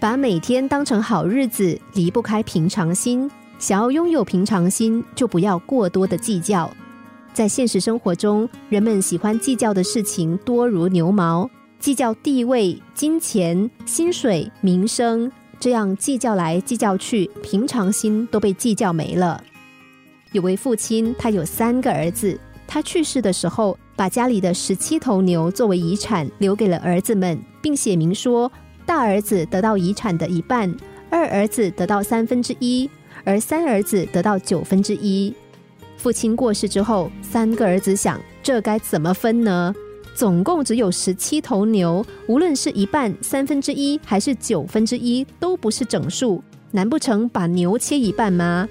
把每天当成好日子，离不开平常心。想要拥有平常心，就不要过多的计较。在现实生活中，人们喜欢计较的事情多如牛毛，计较地位、金钱、薪水、名声，这样计较来计较去，平常心都被计较没了。有位父亲，他有三个儿子，他去世的时候，把家里的十七头牛作为遗产留给了儿子们，并写明说。大儿子得到遗产的一半，二儿子得到三分之一，而三儿子得到九分之一。父亲过世之后，三个儿子想：这该怎么分呢？总共只有十七头牛，无论是一半、三分之一还是九分之一，都不是整数。难不成把牛切一半吗？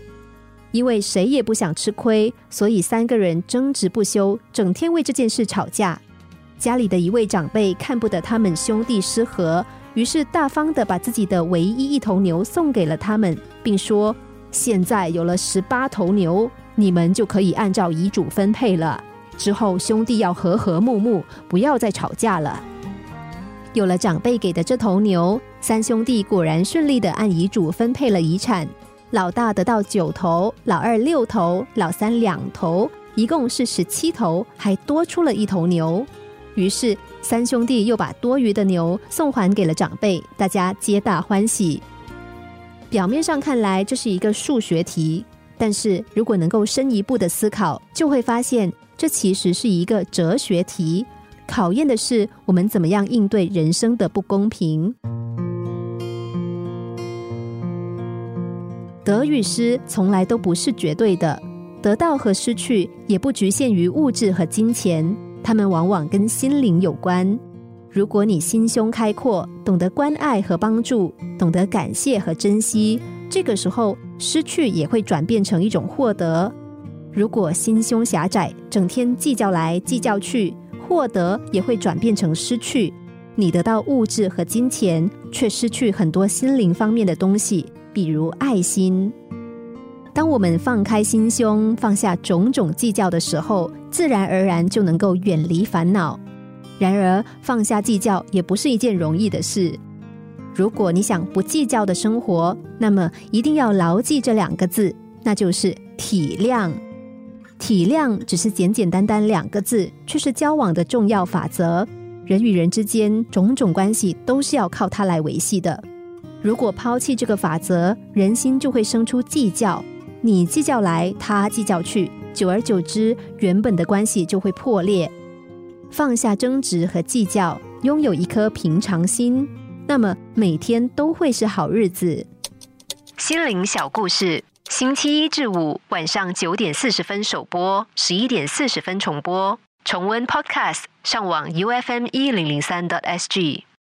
因为谁也不想吃亏，所以三个人争执不休，整天为这件事吵架。家里的一位长辈看不得他们兄弟失和。于是大方的把自己的唯一一头牛送给了他们，并说：“现在有了十八头牛，你们就可以按照遗嘱分配了。之后兄弟要和和睦睦，不要再吵架了。”有了长辈给的这头牛，三兄弟果然顺利的按遗嘱分配了遗产。老大得到九头，老二六头，老三两头，一共是十七头，还多出了一头牛。于是。三兄弟又把多余的牛送还给了长辈，大家皆大欢喜。表面上看来这是一个数学题，但是如果能够深一步的思考，就会发现这其实是一个哲学题，考验的是我们怎么样应对人生的不公平。得与失从来都不是绝对的，得到和失去也不局限于物质和金钱。他们往往跟心灵有关。如果你心胸开阔，懂得关爱和帮助，懂得感谢和珍惜，这个时候失去也会转变成一种获得。如果心胸狭窄，整天计较来计较去，获得也会转变成失去。你得到物质和金钱，却失去很多心灵方面的东西，比如爱心。当我们放开心胸，放下种种计较的时候，自然而然就能够远离烦恼。然而，放下计较也不是一件容易的事。如果你想不计较的生活，那么一定要牢记这两个字，那就是体谅。体谅只是简简单单两个字，却是交往的重要法则。人与人之间种种关系都是要靠它来维系的。如果抛弃这个法则，人心就会生出计较。你计较来，他计较去，久而久之，原本的关系就会破裂。放下争执和计较，拥有一颗平常心，那么每天都会是好日子。心灵小故事，星期一至五晚上九点四十分首播，十一点四十分重播。重温 Podcast，上网 U F M 一零零三 t S G。